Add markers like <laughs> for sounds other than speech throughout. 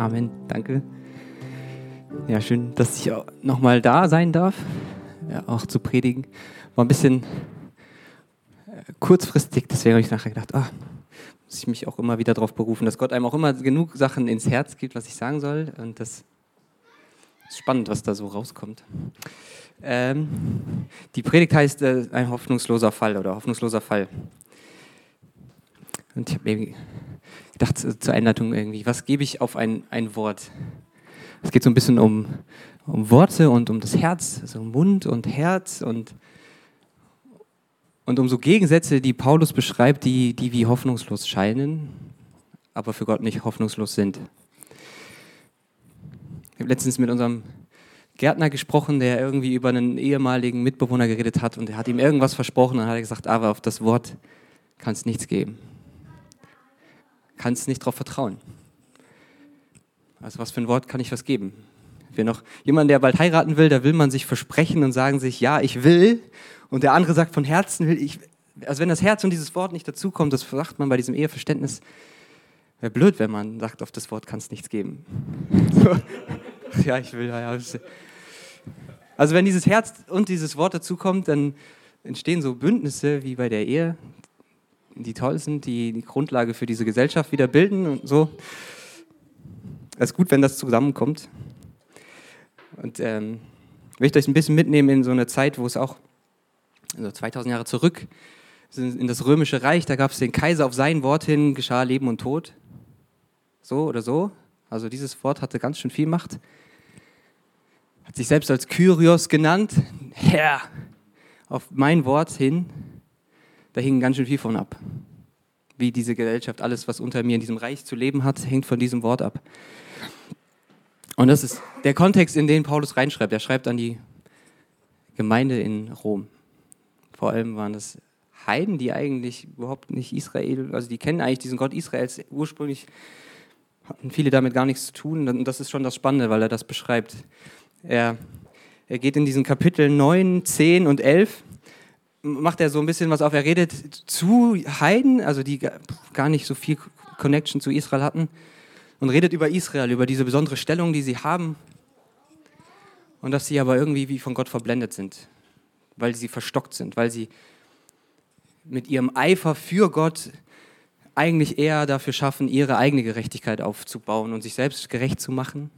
Amen. Danke. Ja, schön, dass ich nochmal da sein darf, ja, auch zu predigen. War ein bisschen äh, kurzfristig, deswegen habe ich nachher gedacht, ah, muss ich mich auch immer wieder darauf berufen, dass Gott einem auch immer genug Sachen ins Herz gibt, was ich sagen soll. Und das ist spannend, was da so rauskommt. Ähm, die Predigt heißt äh, ein hoffnungsloser Fall oder hoffnungsloser Fall. Und ich habe mir gedacht äh, zur Einleitung irgendwie, was gebe ich auf ein, ein Wort? Es geht so ein bisschen um, um Worte und um das Herz, also Mund und Herz und, und um so Gegensätze, die Paulus beschreibt, die, die wie hoffnungslos scheinen, aber für Gott nicht hoffnungslos sind. Ich habe letztens mit unserem Gärtner gesprochen, der irgendwie über einen ehemaligen Mitbewohner geredet hat und er hat ihm irgendwas versprochen und hat gesagt, aber auf das Wort kann es nichts geben. Kannst nicht darauf vertrauen. Also was für ein Wort kann ich was geben? Wenn noch jemand, der bald heiraten will, da will man sich versprechen und sagen sich, ja, ich will. Und der andere sagt von Herzen, will ich. Also wenn das Herz und dieses Wort nicht dazukommt, das sagt man bei diesem Eheverständnis, wäre blöd, wenn man sagt, auf das Wort kann es nichts geben. <laughs> Ja, ich will, ja, ja. Also wenn dieses Herz und dieses Wort dazukommt, dann entstehen so Bündnisse wie bei der Ehe, die toll sind, die die Grundlage für diese Gesellschaft wieder bilden und so. Es ist gut, wenn das zusammenkommt. Und ähm, ich möchte euch ein bisschen mitnehmen in so eine Zeit, wo es auch, also 2000 Jahre zurück, in das römische Reich, da gab es den Kaiser, auf sein Wort hin geschah Leben und Tod. So oder so. Also dieses Wort hatte ganz schön viel Macht hat sich selbst als Kyrios genannt, Herr, auf mein Wort hin, da hing ganz schön viel von ab. Wie diese Gesellschaft, alles, was unter mir in diesem Reich zu leben hat, hängt von diesem Wort ab. Und das ist der Kontext, in den Paulus reinschreibt. Er schreibt an die Gemeinde in Rom. Vor allem waren das Heiden, die eigentlich überhaupt nicht Israel, also die kennen eigentlich diesen Gott Israels ursprünglich, hatten viele damit gar nichts zu tun. Und das ist schon das Spannende, weil er das beschreibt. Er, er geht in diesen Kapiteln 9, 10 und 11, macht er so ein bisschen was auf. Er redet zu Heiden, also die gar nicht so viel Connection zu Israel hatten, und redet über Israel, über diese besondere Stellung, die sie haben, und dass sie aber irgendwie wie von Gott verblendet sind, weil sie verstockt sind, weil sie mit ihrem Eifer für Gott eigentlich eher dafür schaffen, ihre eigene Gerechtigkeit aufzubauen und sich selbst gerecht zu machen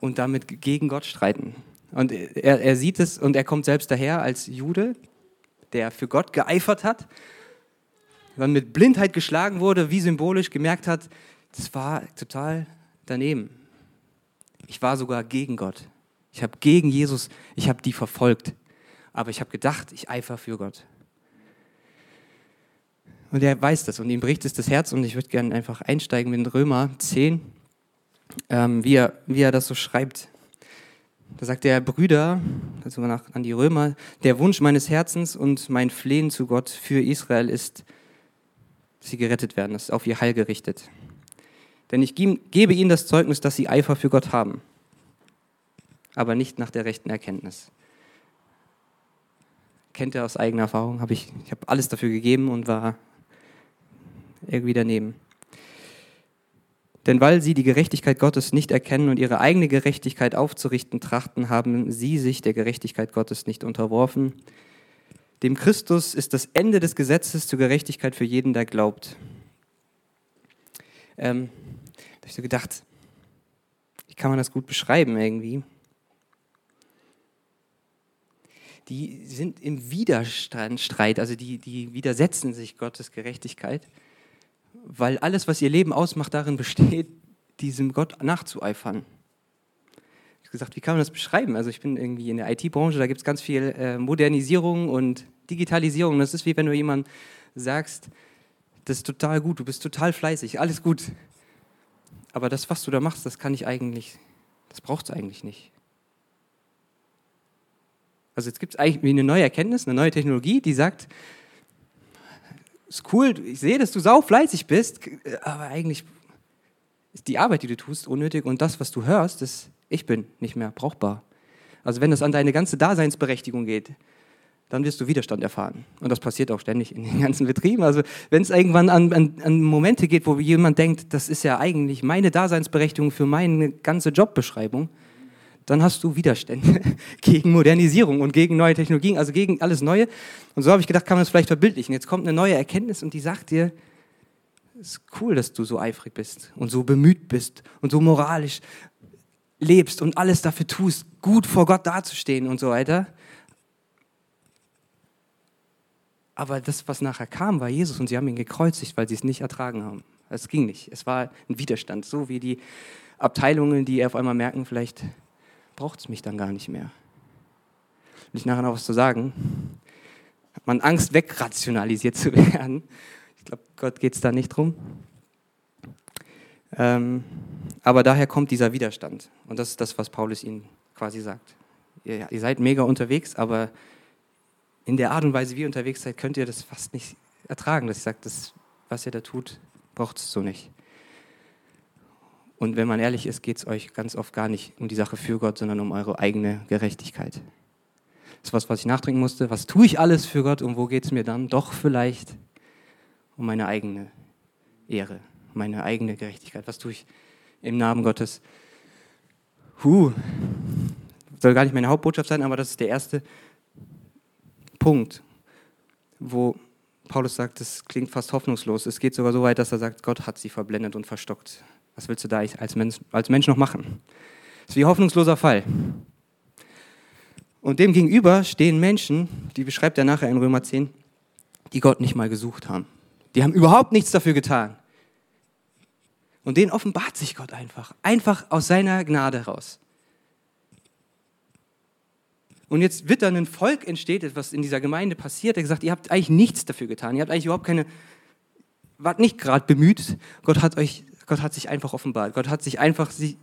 und damit gegen Gott streiten. Und er, er sieht es und er kommt selbst daher als Jude, der für Gott geeifert hat, dann mit Blindheit geschlagen wurde, wie symbolisch gemerkt hat, das war total daneben. Ich war sogar gegen Gott. Ich habe gegen Jesus, ich habe die verfolgt. Aber ich habe gedacht, ich eifer für Gott. Und er weiß das und ihm bricht es das Herz und ich würde gerne einfach einsteigen mit Römer 10, ähm, wie, er, wie er das so schreibt. Da sagt er, Brüder, also nach, an die Römer, der Wunsch meines Herzens und mein Flehen zu Gott für Israel ist, dass sie gerettet werden, das ist auf ihr Heil gerichtet. Denn ich gebe ihnen das Zeugnis, dass sie Eifer für Gott haben, aber nicht nach der rechten Erkenntnis. Kennt er aus eigener Erfahrung? Hab ich ich habe alles dafür gegeben und war irgendwie daneben. Denn weil sie die Gerechtigkeit Gottes nicht erkennen und ihre eigene Gerechtigkeit aufzurichten trachten, haben sie sich der Gerechtigkeit Gottes nicht unterworfen. Dem Christus ist das Ende des Gesetzes zur Gerechtigkeit für jeden, der glaubt. Ähm, da habe ich so gedacht, wie kann man das gut beschreiben irgendwie? Die sind im Widerstreit, also die, die widersetzen sich Gottes Gerechtigkeit weil alles, was ihr Leben ausmacht, darin besteht, diesem Gott nachzueifern. Ich habe gesagt, wie kann man das beschreiben? Also ich bin irgendwie in der IT-Branche, da gibt es ganz viel äh, Modernisierung und Digitalisierung. Das ist wie wenn du jemandem sagst, das ist total gut, du bist total fleißig, alles gut. Aber das, was du da machst, das kann ich eigentlich, das braucht es eigentlich nicht. Also jetzt gibt es eigentlich eine neue Erkenntnis, eine neue Technologie, die sagt, ist cool, ich sehe, dass du sau fleißig bist, aber eigentlich ist die Arbeit, die du tust, unnötig und das, was du hörst, ist, ich bin nicht mehr brauchbar. Also wenn es an deine ganze Daseinsberechtigung geht, dann wirst du Widerstand erfahren. Und das passiert auch ständig in den <laughs> ganzen Betrieben. Also wenn es irgendwann an, an, an, Momente geht, wo jemand denkt, das ist ja eigentlich meine Daseinsberechtigung für meine ganze Jobbeschreibung, dann hast du Widerstände <laughs> gegen Modernisierung und gegen neue Technologien, also gegen alles Neue. Und so habe ich gedacht, kann man das vielleicht verbildlichen. Jetzt kommt eine neue Erkenntnis und die sagt dir, es ist cool, dass du so eifrig bist und so bemüht bist und so moralisch lebst und alles dafür tust, gut vor Gott dazustehen und so weiter. Aber das, was nachher kam, war Jesus und sie haben ihn gekreuzigt, weil sie es nicht ertragen haben. Es ging nicht. Es war ein Widerstand, so wie die Abteilungen, die auf einmal merken, vielleicht braucht es mich dann gar nicht mehr. Will ich nachher noch was zu sagen? Hat man Angst, wegrationalisiert zu <laughs> werden? Ich glaube, Gott geht es da nicht drum. Ähm, aber daher kommt dieser Widerstand. Und das ist das, was Paulus ihnen quasi sagt. Ihr, ihr seid mega unterwegs, aber in der Art und Weise, wie ihr unterwegs seid, könnt ihr das fast nicht ertragen, dass ich sage, das, was ihr da tut, braucht es so nicht. Und wenn man ehrlich ist, geht es euch ganz oft gar nicht um die Sache für Gott, sondern um eure eigene Gerechtigkeit. Das ist was, was ich nachdenken musste. Was tue ich alles für Gott und wo geht es mir dann? Doch vielleicht um meine eigene Ehre, meine eigene Gerechtigkeit. Was tue ich im Namen Gottes? Huh, soll gar nicht meine Hauptbotschaft sein, aber das ist der erste Punkt, wo Paulus sagt, es klingt fast hoffnungslos. Es geht sogar so weit, dass er sagt, Gott hat sie verblendet und verstockt. Was willst du da als Mensch, als Mensch noch machen? Das ist wie ein hoffnungsloser Fall. Und dem gegenüber stehen Menschen, die beschreibt er nachher in Römer 10, die Gott nicht mal gesucht haben. Die haben überhaupt nichts dafür getan. Und denen offenbart sich Gott einfach, einfach aus seiner Gnade heraus. Und jetzt wird dann ein Volk entsteht, was in dieser Gemeinde passiert, der gesagt, ihr habt eigentlich nichts dafür getan, ihr habt eigentlich überhaupt keine, wart nicht gerade bemüht, Gott hat euch Gott hat sich einfach offenbart. Gott hat sich einfach sie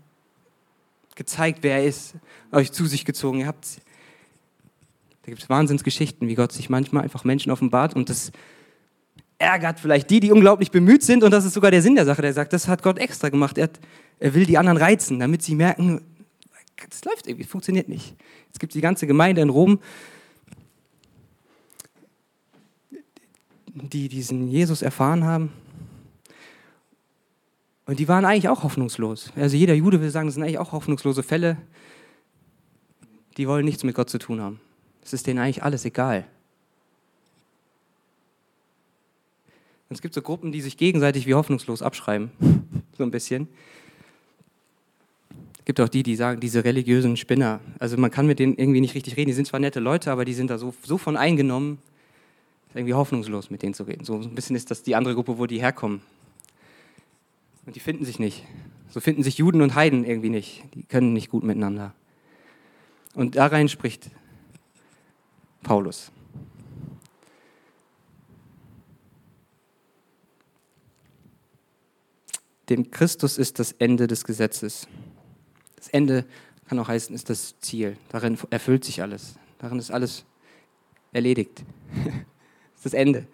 gezeigt, wer er ist, euch zu sich gezogen. Ihr habt, da gibt es Wahnsinnsgeschichten, wie Gott sich manchmal einfach Menschen offenbart und das ärgert vielleicht die, die unglaublich bemüht sind und das ist sogar der Sinn der Sache. Der sagt, das hat Gott extra gemacht. Er, hat, er will die anderen reizen, damit sie merken, das läuft irgendwie, funktioniert nicht. Es gibt die ganze Gemeinde in Rom, die diesen Jesus erfahren haben und die waren eigentlich auch hoffnungslos. Also jeder Jude will sagen, das sind eigentlich auch hoffnungslose Fälle. Die wollen nichts mit Gott zu tun haben. Es ist denen eigentlich alles egal. Und es gibt so Gruppen, die sich gegenseitig wie hoffnungslos abschreiben. <laughs> so ein bisschen. Es gibt auch die, die sagen, diese religiösen Spinner. Also man kann mit denen irgendwie nicht richtig reden. Die sind zwar nette Leute, aber die sind da so, so von eingenommen. Ist irgendwie hoffnungslos, mit denen zu reden. So ein bisschen ist das die andere Gruppe, wo die herkommen. Und die finden sich nicht. So finden sich Juden und Heiden irgendwie nicht. Die können nicht gut miteinander. Und da rein spricht Paulus. Dem Christus ist das Ende des Gesetzes. Das Ende kann auch heißen, ist das Ziel. Darin erfüllt sich alles. Darin ist alles erledigt. <laughs> das ist das Ende.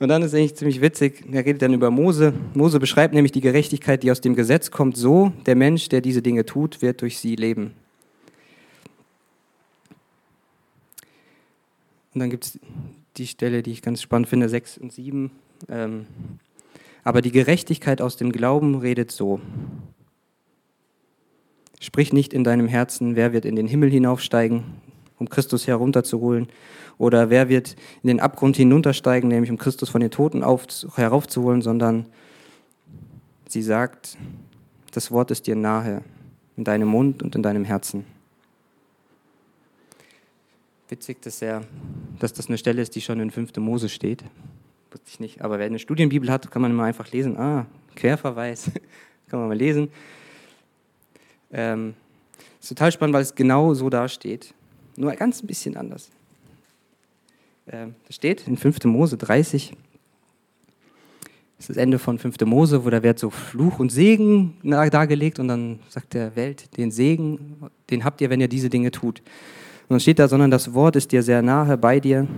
Und dann ist eigentlich ziemlich witzig, er redet dann über Mose. Mose beschreibt nämlich die Gerechtigkeit, die aus dem Gesetz kommt, so, der Mensch, der diese Dinge tut, wird durch sie leben. Und dann gibt es die Stelle, die ich ganz spannend finde, 6 und 7. Ähm, aber die Gerechtigkeit aus dem Glauben redet so. Sprich nicht in deinem Herzen, wer wird in den Himmel hinaufsteigen, um Christus herunterzuholen, oder wer wird in den Abgrund hinuntersteigen, nämlich um Christus von den Toten auf, heraufzuholen, sondern sie sagt, das Wort ist dir nahe, in deinem Mund und in deinem Herzen. Witzig, dass, er, dass das eine Stelle ist, die schon in 5. Mose steht. Wusste ich nicht. Aber wer eine Studienbibel hat, kann man immer einfach lesen. Ah, Querverweis. <laughs> kann man mal lesen. Ähm, ist total spannend, weil es genau so dasteht. Nur ganz ein bisschen anders. Ähm, das steht in 5. Mose 30. Das ist das Ende von 5. Mose, wo da wird so Fluch und Segen dargelegt und dann sagt der Welt, den Segen, den habt ihr, wenn ihr diese Dinge tut. Und dann steht da, sondern das Wort ist dir sehr nahe bei dir,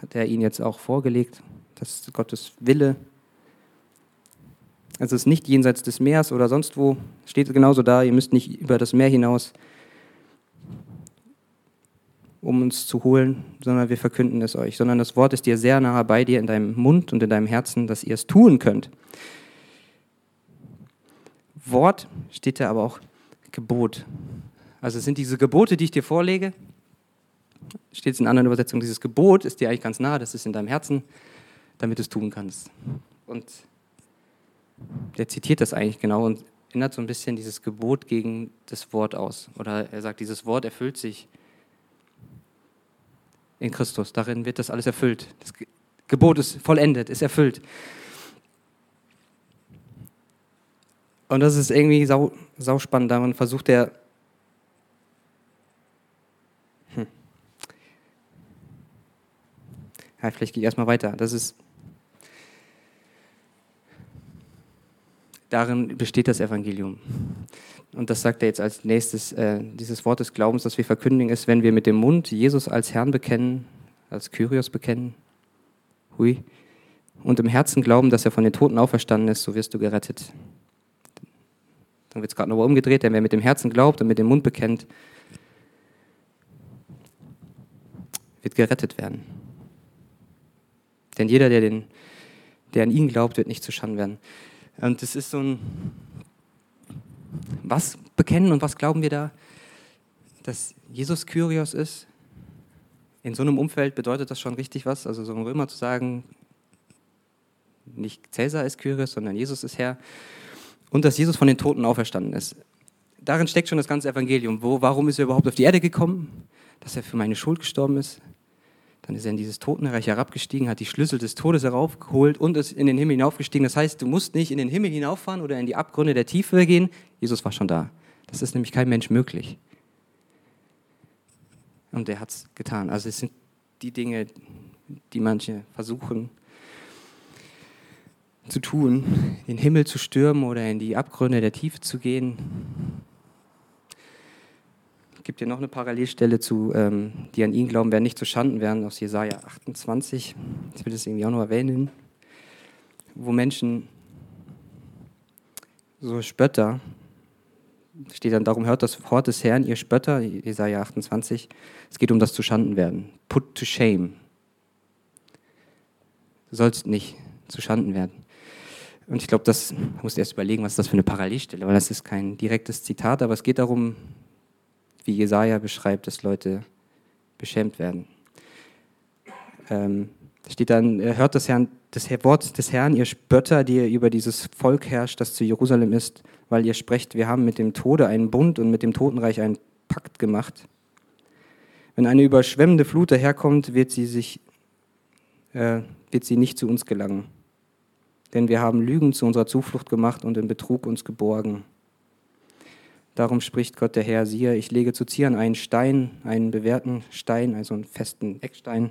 hat er ihn jetzt auch vorgelegt, das ist Gottes Wille. Also es ist nicht jenseits des Meeres oder sonst wo, steht genauso da, ihr müsst nicht über das Meer hinaus. Um uns zu holen, sondern wir verkünden es euch, sondern das Wort ist dir sehr nahe bei dir in deinem Mund und in deinem Herzen, dass ihr es tun könnt. Wort steht da aber auch Gebot. Also es sind diese Gebote, die ich dir vorlege. Steht es in anderen Übersetzungen, dieses Gebot ist dir eigentlich ganz nah, das ist in deinem Herzen, damit du es tun kannst. Und der zitiert das eigentlich genau und ändert so ein bisschen dieses Gebot gegen das Wort aus. Oder er sagt, dieses Wort erfüllt sich in Christus. Darin wird das alles erfüllt. Das Gebot ist vollendet, ist erfüllt. Und das ist irgendwie sau, sau spannend. Daran versucht er. Hm. Ja, vielleicht gehe ich erstmal weiter. Das ist. Darin besteht das Evangelium. Und das sagt er jetzt als nächstes. Äh, dieses Wort des Glaubens, das wir verkündigen, ist, wenn wir mit dem Mund Jesus als Herrn bekennen, als Kyrios bekennen, hui, und im Herzen glauben, dass er von den Toten auferstanden ist, so wirst du gerettet. Dann wird es gerade nochmal umgedreht, denn wer mit dem Herzen glaubt und mit dem Mund bekennt, wird gerettet werden. Denn jeder, der, den, der an ihn glaubt, wird nicht zu Schanden werden. Und es ist so ein, was bekennen und was glauben wir da? Dass Jesus Kyrios ist. In so einem Umfeld bedeutet das schon richtig was. Also so ein Römer zu sagen, nicht Cäsar ist Kyrios, sondern Jesus ist Herr und dass Jesus von den Toten auferstanden ist. Darin steckt schon das ganze Evangelium. Wo, warum ist er überhaupt auf die Erde gekommen? Dass er für meine Schuld gestorben ist. Dann ist er in dieses Totenreich herabgestiegen, hat die Schlüssel des Todes heraufgeholt und ist in den Himmel hinaufgestiegen. Das heißt, du musst nicht in den Himmel hinauffahren oder in die Abgründe der Tiefe gehen. Jesus war schon da. Das ist nämlich kein Mensch möglich. Und er hat es getan. Also es sind die Dinge, die manche versuchen, zu tun, den Himmel zu stürmen oder in die Abgründe der Tiefe zu gehen. Gibt ja noch eine Parallelstelle zu, ähm, die an ihn glauben, werden nicht zu Schanden werden, aus Jesaja 28. Ich will das irgendwie auch noch erwähnen, wo Menschen so Spötter, steht dann darum, hört das Wort des Herrn, ihr Spötter, Jesaja 28. Es geht um das zu Schanden werden. Put to shame. Du sollst nicht zu Schanden werden. Und ich glaube, das muss erst überlegen, was das für eine Parallelstelle, weil das ist kein direktes Zitat, aber es geht darum, wie Jesaja beschreibt, dass Leute beschämt werden. Ähm, steht dann, hört das, Herrn, das Wort des Herrn, ihr Spötter, die über dieses Volk herrscht, das zu Jerusalem ist, weil ihr sprecht, wir haben mit dem Tode einen Bund und mit dem Totenreich einen Pakt gemacht. Wenn eine überschwemmende Flut daherkommt, wird sie, sich, äh, wird sie nicht zu uns gelangen denn wir haben Lügen zu unserer Zuflucht gemacht und in Betrug uns geborgen. Darum spricht Gott der Herr, siehe, ich lege zu Zion einen Stein, einen bewährten Stein, also einen festen Eckstein,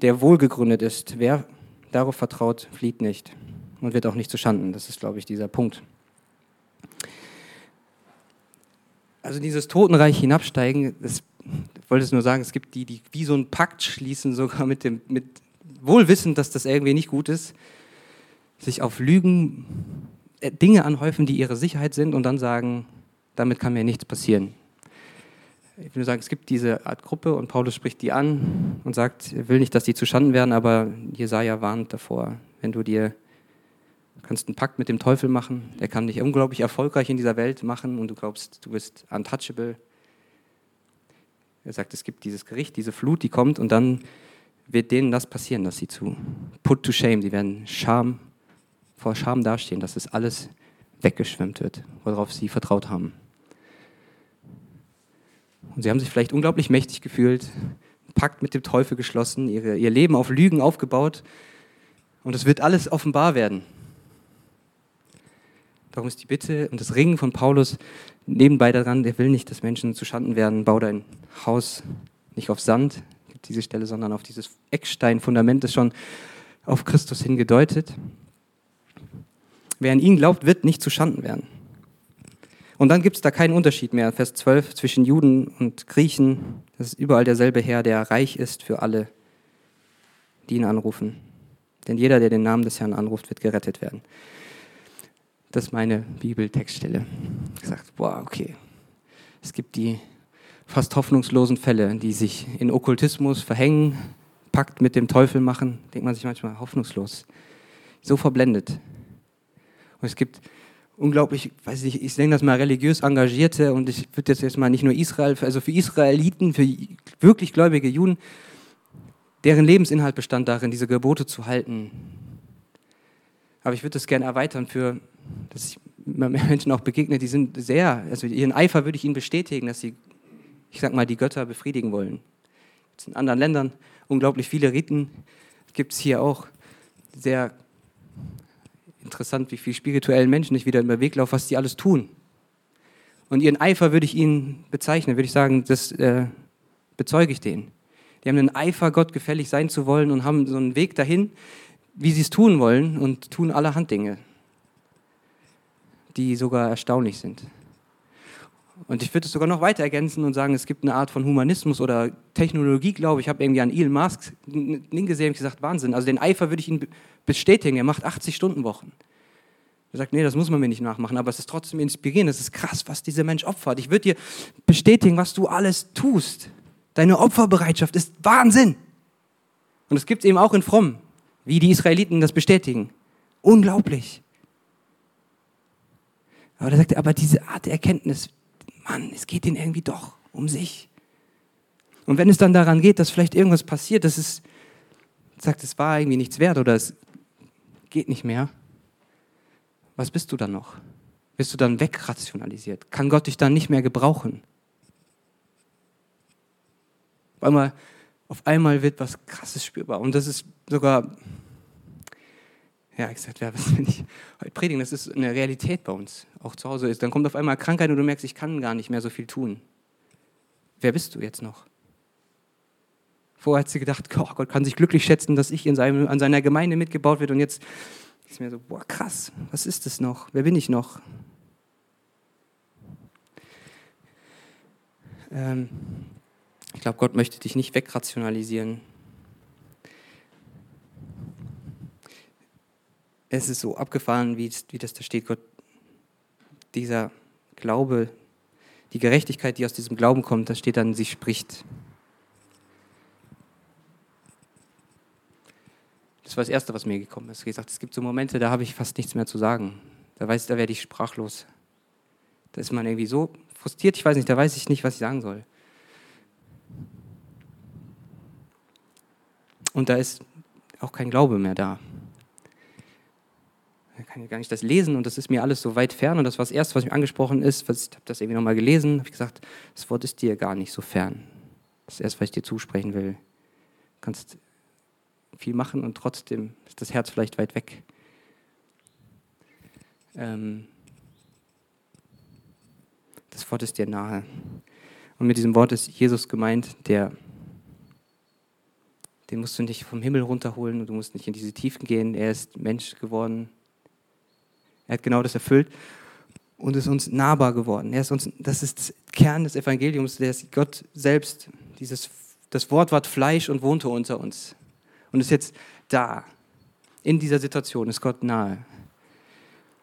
der wohlgegründet ist. Wer darauf vertraut, flieht nicht und wird auch nicht zu Schanden. Das ist, glaube ich, dieser Punkt. Also dieses Totenreich hinabsteigen, das, wollte es nur sagen, es gibt die, die wie so einen Pakt schließen, sogar mit, dem, mit wohl wissend, dass das irgendwie nicht gut ist, sich auf Lügen Dinge anhäufen, die ihre Sicherheit sind und dann sagen, damit kann mir nichts passieren. Ich will nur sagen, es gibt diese Art Gruppe und Paulus spricht die an und sagt, er will nicht, dass die zuschanden werden, aber Jesaja warnt davor, wenn du dir kannst einen Pakt mit dem Teufel machen, der kann dich unglaublich erfolgreich in dieser Welt machen und du glaubst, du bist untouchable. Er sagt, es gibt dieses Gericht, diese Flut, die kommt und dann wird denen das passieren, dass sie zu put to shame, sie werden Scham, vor Scham dastehen, dass es alles weggeschwemmt wird, worauf sie vertraut haben. Und sie haben sich vielleicht unglaublich mächtig gefühlt, Pakt mit dem Teufel geschlossen, ihre, ihr Leben auf Lügen aufgebaut und es wird alles offenbar werden. Darum ist die Bitte und das Ringen von Paulus nebenbei daran, er will nicht, dass Menschen zu Schanden werden, bau dein Haus nicht auf Sand, diese Stelle, sondern auf dieses Ecksteinfundament, das schon auf Christus hingedeutet. Wer an ihn glaubt, wird nicht zu Schanden werden. Und dann gibt es da keinen Unterschied mehr, Vers 12, zwischen Juden und Griechen. Das ist überall derselbe Herr, der reich ist für alle, die ihn anrufen. Denn jeder, der den Namen des Herrn anruft, wird gerettet werden. Das ist meine Bibeltextstelle. Ich gesagt, boah, okay. Es gibt die fast hoffnungslosen Fälle, die sich in Okkultismus verhängen, Pakt mit dem Teufel machen, denkt man sich manchmal hoffnungslos. So verblendet. Und es gibt unglaublich, weiß ich, ich nenne das mal religiös Engagierte und ich würde jetzt, jetzt mal nicht nur Israel, also für Israeliten, für wirklich gläubige Juden, deren Lebensinhalt bestand darin, diese Gebote zu halten. Aber ich würde das gerne erweitern für, dass ich Menschen auch begegne, die sind sehr, also ihren Eifer würde ich ihnen bestätigen, dass sie, ich sag mal, die Götter befriedigen wollen. In anderen Ländern unglaublich viele Riten gibt es hier auch. Sehr interessant, wie viele spirituellen Menschen ich wieder im Weg laufe, was die alles tun. Und ihren Eifer würde ich ihnen bezeichnen, würde ich sagen, das äh, bezeuge ich denen. Die haben einen Eifer, Gott gefällig sein zu wollen und haben so einen Weg dahin, wie sie es tun wollen und tun allerhand Dinge, die sogar erstaunlich sind. Und ich würde es sogar noch weiter ergänzen und sagen, es gibt eine Art von Humanismus oder Technologie, glaube ich. Ich habe irgendwie an Elon Musk gesehen und gesagt, Wahnsinn. Also den Eifer würde ich ihn bestätigen. Er macht 80-Stunden-Wochen. Er sagt, nee, das muss man mir nicht nachmachen, aber es ist trotzdem inspirierend. Es ist krass, was dieser Mensch opfert. Ich würde dir bestätigen, was du alles tust. Deine Opferbereitschaft ist Wahnsinn. Und es gibt es eben auch in Fromm, wie die Israeliten das bestätigen. Unglaublich. Aber er sagt, aber diese Art der Erkenntnis, Mann, es geht ihnen irgendwie doch um sich. Und wenn es dann daran geht, dass vielleicht irgendwas passiert, dass es sagt, es war irgendwie nichts wert oder es geht nicht mehr, was bist du dann noch? Bist du dann wegrationalisiert? Kann Gott dich dann nicht mehr gebrauchen? Auf einmal, auf einmal wird was Krasses spürbar. Und das ist sogar, ja, ich gesagt, ja, was will ich heute predigen? Das ist eine Realität bei uns, auch zu Hause ist. Dann kommt auf einmal Krankheit und du merkst, ich kann gar nicht mehr so viel tun. Wer bist du jetzt noch? Vorher hat sie gedacht, oh, Gott kann sich glücklich schätzen, dass ich in seinem, an seiner Gemeinde mitgebaut wird. Und jetzt ist mir so, boah, krass, was ist das noch? Wer bin ich noch? Ähm, ich glaube, Gott möchte dich nicht wegrationalisieren. Es ist so abgefahren, wie, wie das da steht, Gott, dieser Glaube, die Gerechtigkeit, die aus diesem Glauben kommt, da steht dann, sie spricht. Das war das Erste, was mir gekommen ist. Ich gesagt, es gibt so Momente, da habe ich fast nichts mehr zu sagen. Da weiß, da werde ich sprachlos. Da ist man irgendwie so frustriert, ich weiß nicht, da weiß ich nicht, was ich sagen soll. Und da ist auch kein Glaube mehr da. Kann ich gar nicht das lesen und das ist mir alles so weit fern. Und das war das Erste, was mir angesprochen ist, was, ich habe das irgendwie nochmal gelesen, habe ich gesagt, das Wort ist dir gar nicht so fern. Das ist erst, was ich dir zusprechen will. Du kannst viel machen und trotzdem ist das Herz vielleicht weit weg. Ähm, das Wort ist dir nahe. Und mit diesem Wort ist Jesus gemeint, der den musst du nicht vom Himmel runterholen und du musst nicht in diese Tiefen gehen. Er ist Mensch geworden. Er hat genau das erfüllt und ist uns nahbar geworden. Er ist uns, das ist Kern des Evangeliums, der ist Gott selbst. Dieses, das Wort ward Fleisch und wohnte unter uns und ist jetzt da. In dieser Situation ist Gott nahe.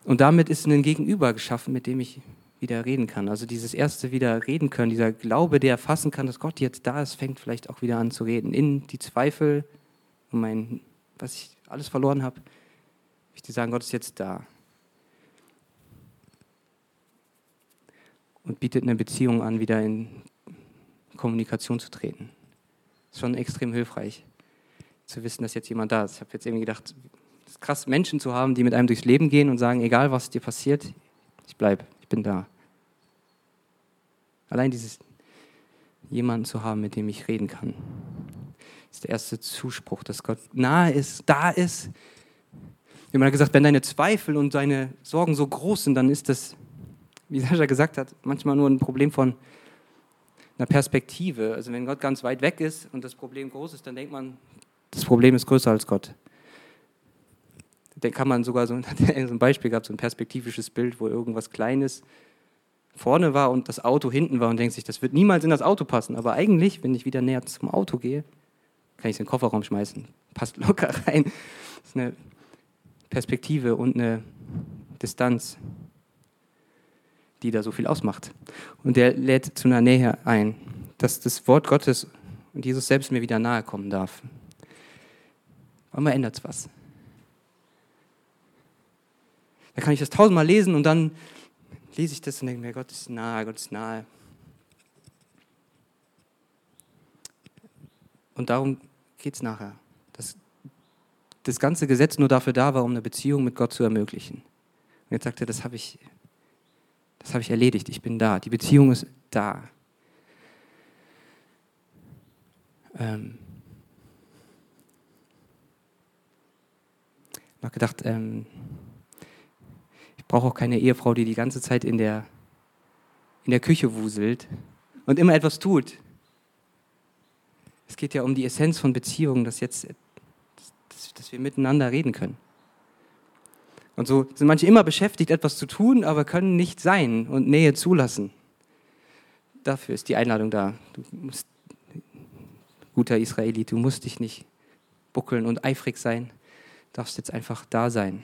Und damit ist ein Gegenüber geschaffen, mit dem ich wieder reden kann. Also dieses erste wieder reden können, dieser Glaube, der erfassen kann, dass Gott jetzt da ist, fängt vielleicht auch wieder an zu reden. In die Zweifel und mein, was ich alles verloren habe, ich dir sagen, Gott ist jetzt da. Und bietet eine Beziehung an, wieder in Kommunikation zu treten. Ist schon extrem hilfreich, zu wissen, dass jetzt jemand da ist. Ich habe jetzt irgendwie gedacht, es ist krass, Menschen zu haben, die mit einem durchs Leben gehen und sagen, egal was dir passiert, ich bleibe, ich bin da. Allein dieses jemanden zu haben, mit dem ich reden kann, ist der erste Zuspruch, dass Gott nahe ist, da ist. Jemand hat gesagt, wenn deine Zweifel und deine Sorgen so groß sind, dann ist das, wie Sascha gesagt hat, manchmal nur ein Problem von einer Perspektive. Also wenn Gott ganz weit weg ist und das Problem groß ist, dann denkt man, das Problem ist größer als Gott. Dann kann man sogar so, ein <laughs> Beispiel gehabt, so ein perspektivisches Bild, wo irgendwas Kleines vorne war und das Auto hinten war und denkt sich, das wird niemals in das Auto passen. Aber eigentlich, wenn ich wieder näher zum Auto gehe, kann ich es in den Kofferraum schmeißen. Passt locker <laughs> rein. Das ist eine Perspektive und eine Distanz, die da so viel ausmacht. Und der lädt zu einer Nähe ein. dass das Wort Gottes und Jesus selbst mir wieder nahe kommen darf. Einmal ändert es was. Da kann ich das tausendmal lesen und dann lese ich das und denke mir, Gott ist nahe, Gott ist nahe. Und darum geht es nachher. Dass das ganze Gesetz nur dafür da war, um eine Beziehung mit Gott zu ermöglichen. Und jetzt sagt er, das habe ich, das habe ich erledigt, ich bin da, die Beziehung ist da. Ähm ich habe gedacht, ähm ich brauche auch keine Ehefrau, die die ganze Zeit in der, in der Küche wuselt und immer etwas tut. Es geht ja um die Essenz von Beziehungen, dass, jetzt, dass, dass wir miteinander reden können. Und so sind manche immer beschäftigt, etwas zu tun, aber können nicht sein und Nähe zulassen. Dafür ist die Einladung da. Du musst, guter Israelit, du musst dich nicht buckeln und eifrig sein, du darfst jetzt einfach da sein.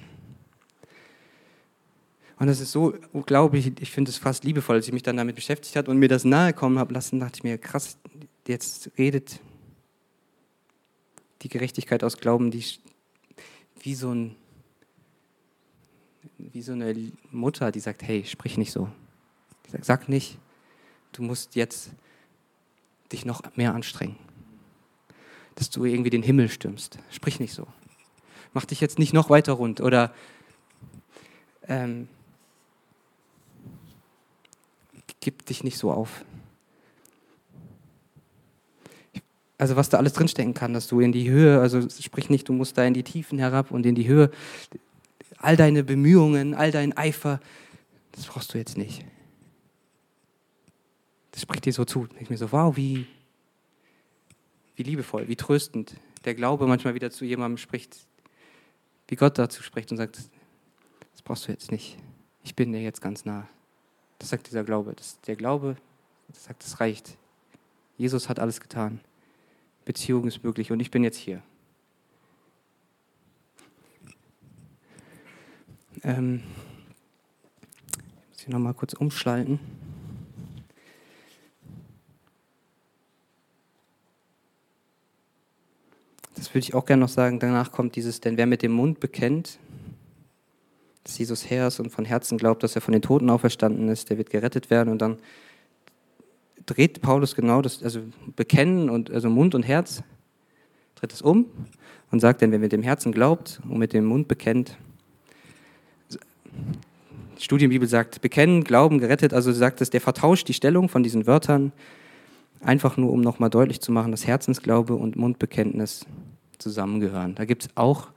Und das ist so unglaublich, ich finde es fast liebevoll, als ich mich dann damit beschäftigt habe und mir das nahe kommen habe lassen, dachte ich mir, krass, jetzt redet die Gerechtigkeit aus Glauben, die wie so, ein, wie so eine Mutter, die sagt, hey, sprich nicht so. Sag nicht, du musst jetzt dich noch mehr anstrengen, dass du irgendwie den Himmel stürmst. Sprich nicht so. Mach dich jetzt nicht noch weiter rund oder ähm, gib dich nicht so auf. Also was da alles drinstecken kann, dass du in die Höhe, also sprich nicht, du musst da in die Tiefen herab und in die Höhe, all deine Bemühungen, all dein Eifer, das brauchst du jetzt nicht. Das spricht dir so zu. Ich mir so, wow, wie, wie liebevoll, wie tröstend der Glaube manchmal wieder zu jemandem spricht, wie Gott dazu spricht und sagt, das brauchst du jetzt nicht. Ich bin dir jetzt ganz nah. Das sagt dieser Glaube. Das, der Glaube das sagt, es reicht. Jesus hat alles getan. Beziehung ist möglich und ich bin jetzt hier. Ähm, ich muss hier nochmal kurz umschalten. Das würde ich auch gerne noch sagen. Danach kommt dieses, denn wer mit dem Mund bekennt, dass Jesus Herr ist und von Herzen glaubt, dass er von den Toten auferstanden ist, der wird gerettet werden. Und dann dreht Paulus genau das, also bekennen und also Mund und Herz, dreht es um und sagt dann, wer mit dem Herzen glaubt und mit dem Mund bekennt, die Studienbibel sagt, bekennen, glauben, gerettet, also sagt es, der vertauscht die Stellung von diesen Wörtern, einfach nur, um nochmal deutlich zu machen, dass Herzensglaube und Mundbekenntnis zusammengehören. Da gibt es auch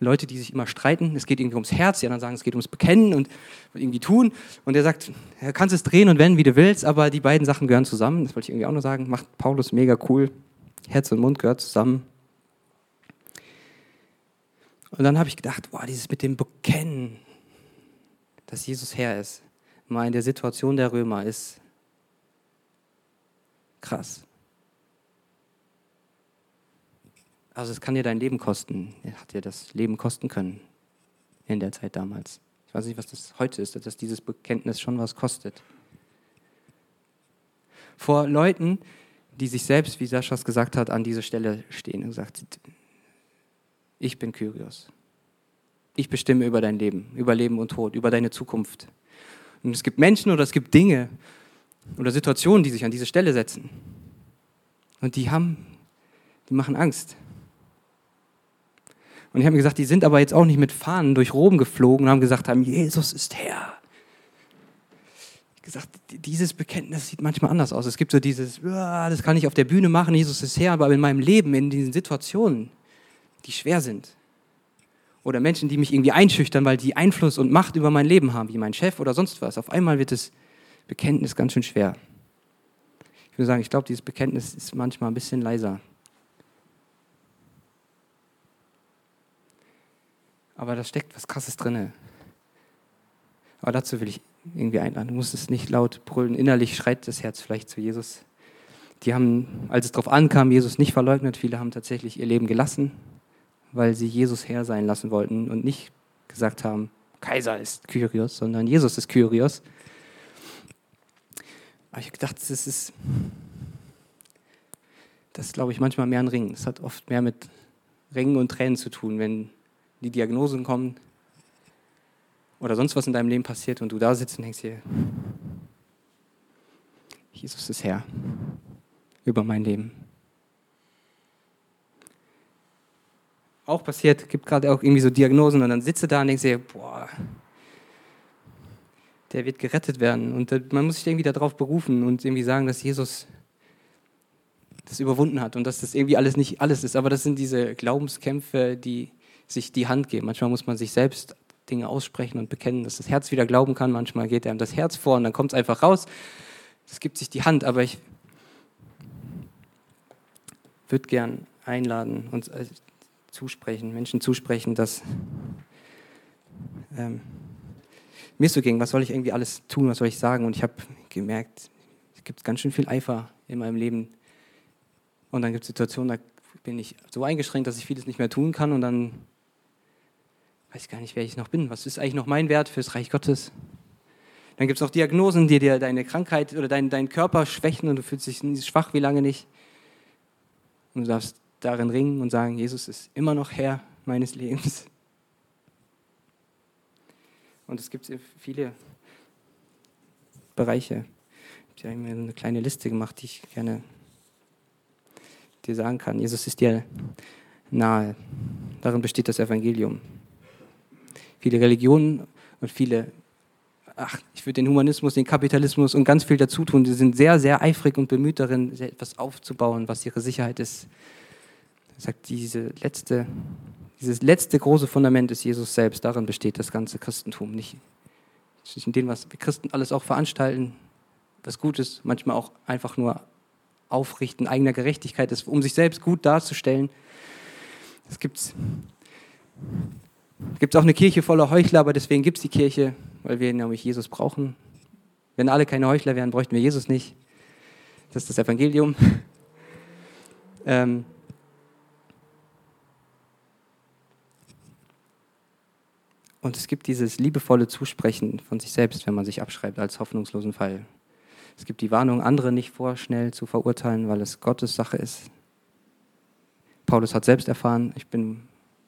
Leute, die sich immer streiten. Es geht irgendwie ums Herz, die anderen sagen, es geht ums Bekennen und irgendwie tun. Und er sagt, du kannst es drehen und wenden, wie du willst, aber die beiden Sachen gehören zusammen. Das wollte ich irgendwie auch nur sagen. Macht Paulus mega cool. Herz und Mund gehört zusammen. Und dann habe ich gedacht, boah, dieses mit dem Bekennen, dass Jesus Herr ist, mal in der Situation der Römer ist krass. Also es kann dir dein Leben kosten. Hat dir das Leben kosten können in der Zeit damals. Ich weiß nicht, was das heute ist, dass dieses Bekenntnis schon was kostet. Vor Leuten, die sich selbst, wie Saschas gesagt hat, an diese Stelle stehen und gesagt, ich bin Kyrios. Ich bestimme über dein Leben, über Leben und Tod, über deine Zukunft. Und es gibt Menschen oder es gibt Dinge oder Situationen, die sich an diese Stelle setzen. Und die haben, die machen Angst. Und ich habe mir gesagt, die sind aber jetzt auch nicht mit Fahnen durch Rom geflogen und haben gesagt haben, Jesus ist Herr. Ich gesagt, dieses Bekenntnis sieht manchmal anders aus. Es gibt so dieses, das kann ich auf der Bühne machen, Jesus ist Herr, aber in meinem Leben, in diesen Situationen, die schwer sind. Oder Menschen, die mich irgendwie einschüchtern, weil die Einfluss und Macht über mein Leben haben, wie mein Chef oder sonst was. Auf einmal wird das Bekenntnis ganz schön schwer. Ich würde sagen, ich glaube, dieses Bekenntnis ist manchmal ein bisschen leiser. aber da steckt was Krasses drin. Aber dazu will ich irgendwie einladen. Du musst es nicht laut brüllen. Innerlich schreit das Herz vielleicht zu Jesus. Die haben, als es darauf ankam, Jesus nicht verleugnet. Viele haben tatsächlich ihr Leben gelassen, weil sie Jesus Herr sein lassen wollten und nicht gesagt haben, Kaiser ist Kyrios, sondern Jesus ist Kyrios. Aber ich habe gedacht, das ist, das glaube ich manchmal mehr ein Ringen. Es hat oft mehr mit Ringen und Tränen zu tun, wenn die Diagnosen kommen oder sonst was in deinem Leben passiert und du da sitzt und denkst dir, Jesus ist Herr über mein Leben. Auch passiert, gibt gerade auch irgendwie so Diagnosen und dann sitzt du da und denkst dir, boah, der wird gerettet werden. Und man muss sich irgendwie darauf berufen und irgendwie sagen, dass Jesus das überwunden hat und dass das irgendwie alles nicht alles ist. Aber das sind diese Glaubenskämpfe, die sich die Hand geben. Manchmal muss man sich selbst Dinge aussprechen und bekennen, dass das Herz wieder glauben kann. Manchmal geht einem das Herz vor und dann kommt es einfach raus. Es gibt sich die Hand, aber ich würde gern einladen und zusprechen, Menschen zusprechen, dass ähm, mir so ging, was soll ich irgendwie alles tun, was soll ich sagen? Und ich habe gemerkt, es gibt ganz schön viel Eifer in meinem Leben. Und dann gibt es Situationen, da bin ich so eingeschränkt, dass ich vieles nicht mehr tun kann und dann weiß ich gar nicht, wer ich noch bin. Was ist eigentlich noch mein Wert fürs Reich Gottes? Dann gibt es auch Diagnosen, die dir deine Krankheit oder deinen dein Körper schwächen und du fühlst dich schwach wie lange nicht. Und du darfst darin ringen und sagen, Jesus ist immer noch Herr meines Lebens. Und es gibt viele Bereiche. Ich habe mir eine kleine Liste gemacht, die ich gerne dir sagen kann. Jesus ist dir nahe. Darin besteht das Evangelium. Viele Religionen und viele, ach, ich würde den Humanismus, den Kapitalismus und ganz viel dazu tun. Sie sind sehr, sehr eifrig und bemüht darin, etwas aufzubauen, was ihre Sicherheit ist. Er sagt, diese letzte dieses letzte große Fundament ist Jesus selbst. Darin besteht das ganze Christentum. Nicht, in dem, was wir Christen alles auch veranstalten, was gut ist, manchmal auch einfach nur Aufrichten eigener Gerechtigkeit ist, um sich selbst gut darzustellen. Es gibt gibt auch eine Kirche voller Heuchler, aber deswegen gibt es die Kirche, weil wir nämlich Jesus brauchen. Wenn alle keine Heuchler wären, bräuchten wir Jesus nicht. Das ist das Evangelium. <laughs> Ähm, Und es gibt dieses liebevolle Zusprechen von sich selbst, wenn man sich abschreibt als hoffnungslosen Fall. Es gibt die Warnung, andere nicht vorschnell zu verurteilen, weil es Gottes Sache ist. Paulus hat selbst erfahren, ich bin,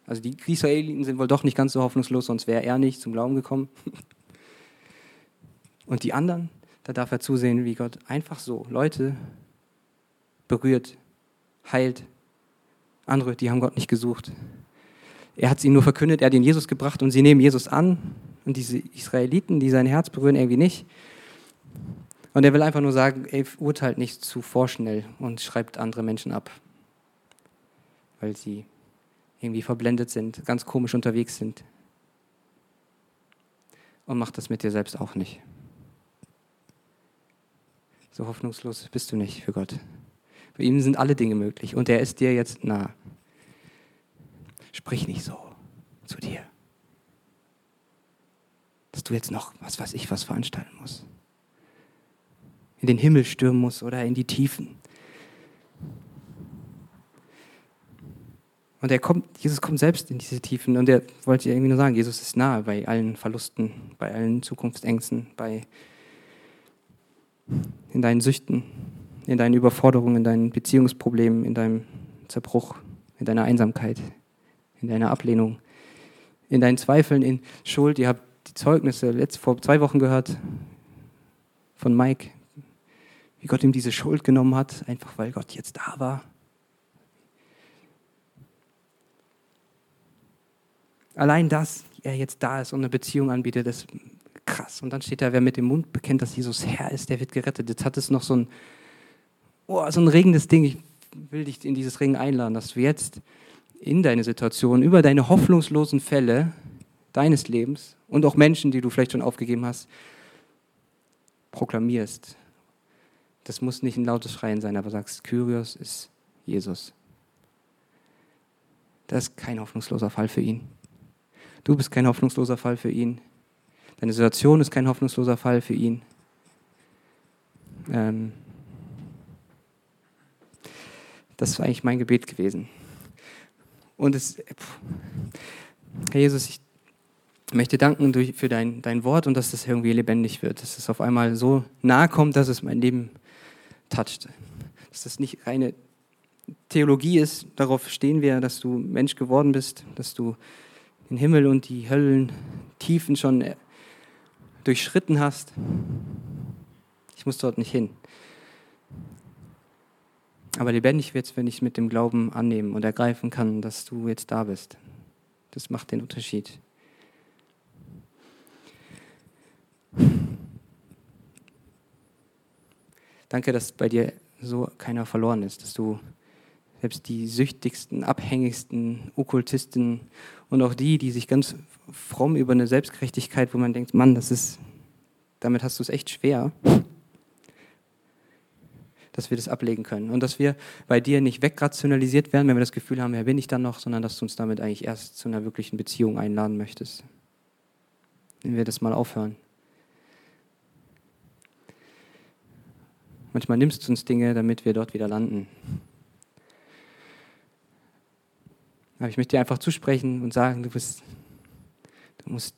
also die Israeliten sind wohl doch nicht ganz so hoffnungslos, sonst wäre er nicht zum Glauben gekommen. <laughs> Und die anderen, da darf er zusehen, wie Gott einfach so Leute berührt, heilt. Andere, die haben Gott nicht gesucht. Er hat es ihnen nur verkündet, er hat ihnen Jesus gebracht und sie nehmen Jesus an. Und diese Israeliten, die sein Herz berühren, irgendwie nicht. Und er will einfach nur sagen, ey, urteilt nicht zu vorschnell und schreibt andere Menschen ab. Weil sie irgendwie verblendet sind, ganz komisch unterwegs sind. Und macht das mit dir selbst auch nicht. So hoffnungslos bist du nicht für Gott. Bei ihm sind alle Dinge möglich und er ist dir jetzt nah sprich nicht so zu dir. Dass du jetzt noch, was weiß ich, was veranstalten musst. In den Himmel stürmen musst oder in die Tiefen. Und er kommt, Jesus kommt selbst in diese Tiefen und er wollte irgendwie nur sagen, Jesus ist nahe bei allen Verlusten, bei allen Zukunftsängsten, bei in deinen Süchten, in deinen Überforderungen, in deinen Beziehungsproblemen, in deinem Zerbruch, in deiner Einsamkeit, in deiner Ablehnung, in deinen Zweifeln, in Schuld. Ihr habt die Zeugnisse letzt, vor zwei Wochen gehört von Mike, wie Gott ihm diese Schuld genommen hat, einfach weil Gott jetzt da war. Allein das, er jetzt da ist und eine Beziehung anbietet, ist krass. Und dann steht da, wer mit dem Mund bekennt, dass Jesus Herr ist, der wird gerettet. Jetzt hat es noch so ein, oh, so ein regendes Ding. Ich will dich in dieses Ringen einladen, dass du jetzt in deine Situation, über deine hoffnungslosen Fälle deines Lebens und auch Menschen, die du vielleicht schon aufgegeben hast, proklamierst. Das muss nicht ein lautes Schreien sein, aber sagst, Kyrios ist Jesus. Das ist kein hoffnungsloser Fall für ihn. Du bist kein hoffnungsloser Fall für ihn. Deine Situation ist kein hoffnungsloser Fall für ihn. Ähm das war eigentlich mein Gebet gewesen. Und es, Herr Jesus, ich möchte danken für dein, dein Wort und dass es irgendwie lebendig wird, dass es auf einmal so nahe kommt, dass es mein Leben toucht. Dass das nicht reine Theologie ist, darauf stehen wir, dass du Mensch geworden bist, dass du den Himmel und die Höllen Tiefen schon durchschritten hast. Ich muss dort nicht hin. Aber lebendig wird es, wenn ich es mit dem Glauben annehmen und ergreifen kann, dass du jetzt da bist. Das macht den Unterschied. Danke, dass bei dir so keiner verloren ist, dass du selbst die süchtigsten, abhängigsten Okkultisten und auch die, die sich ganz fromm über eine Selbstgerechtigkeit, wo man denkt, Mann, das ist, damit hast du es echt schwer, dass wir das ablegen können und dass wir bei dir nicht wegrationalisiert werden, wenn wir das Gefühl haben, wer bin ich dann noch, sondern dass du uns damit eigentlich erst zu einer wirklichen Beziehung einladen möchtest. Wenn wir das mal aufhören. Manchmal nimmst du uns Dinge, damit wir dort wieder landen. Aber ich möchte dir einfach zusprechen und sagen, du bist, du musst,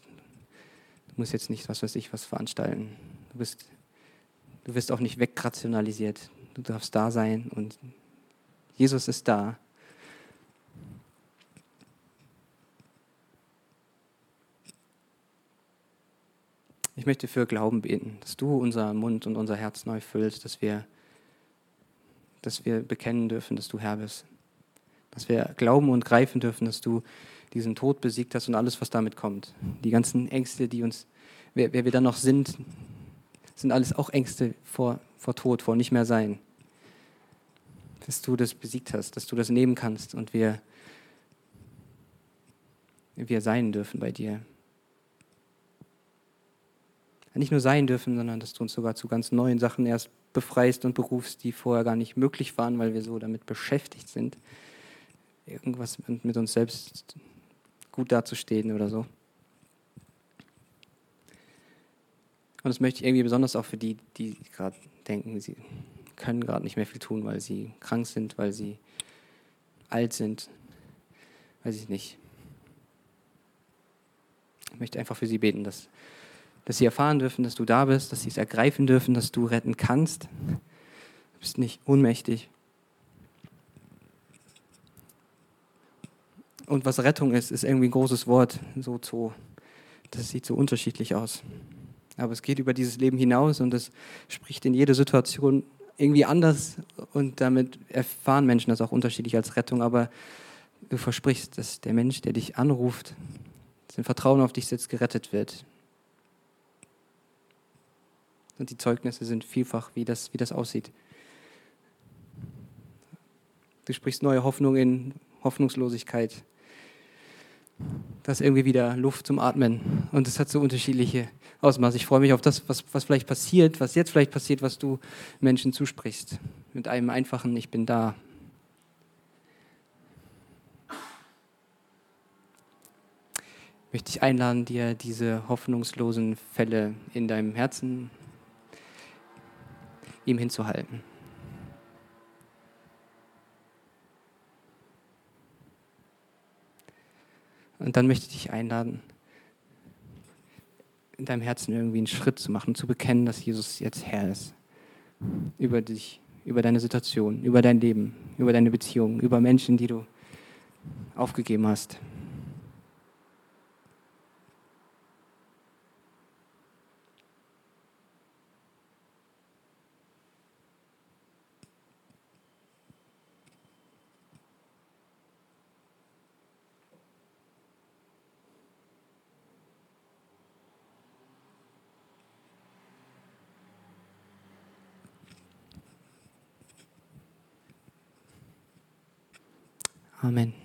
du musst jetzt nicht, was weiß ich, was veranstalten. Du bist, du wirst auch nicht wegrationalisiert. Du darfst da sein und Jesus ist da. Ich möchte für Glauben beten, dass du unser Mund und unser Herz neu füllst, dass wir, dass wir bekennen dürfen, dass du Herr bist. Dass wir glauben und greifen dürfen, dass du diesen Tod besiegt hast und alles, was damit kommt. Die ganzen Ängste, die uns, wer, wer wir dann noch sind, sind alles auch Ängste vor, vor Tod, vor nicht mehr sein. Dass du das besiegt hast, dass du das nehmen kannst und wir, wir sein dürfen bei dir. Nicht nur sein dürfen, sondern dass du uns sogar zu ganz neuen Sachen erst befreist und berufst, die vorher gar nicht möglich waren, weil wir so damit beschäftigt sind irgendwas mit uns selbst gut dazustehen oder so. Und das möchte ich irgendwie besonders auch für die, die gerade denken, sie können gerade nicht mehr viel tun, weil sie krank sind, weil sie alt sind, weiß ich nicht. Ich möchte einfach für sie beten, dass, dass sie erfahren dürfen, dass du da bist, dass sie es ergreifen dürfen, dass du retten kannst. Du bist nicht ohnmächtig. Und was Rettung ist, ist irgendwie ein großes Wort. So, so, das sieht so unterschiedlich aus. Aber es geht über dieses Leben hinaus und es spricht in jede Situation irgendwie anders und damit erfahren Menschen das auch unterschiedlich als Rettung. Aber du versprichst, dass der Mensch, der dich anruft, sein Vertrauen auf dich setzt, gerettet wird. Und die Zeugnisse sind vielfach, wie das, wie das aussieht. Du sprichst neue Hoffnung in Hoffnungslosigkeit da ist irgendwie wieder Luft zum Atmen. Und es hat so unterschiedliche Ausmaße. Ich freue mich auf das, was, was vielleicht passiert, was jetzt vielleicht passiert, was du Menschen zusprichst. Mit einem einfachen Ich bin da. Ich möchte dich einladen, dir diese hoffnungslosen Fälle in deinem Herzen ihm hinzuhalten. Und dann möchte ich dich einladen, in deinem Herzen irgendwie einen Schritt zu machen, zu bekennen, dass Jesus jetzt Herr ist. Über dich, über deine Situation, über dein Leben, über deine Beziehungen, über Menschen, die du aufgegeben hast. Amen.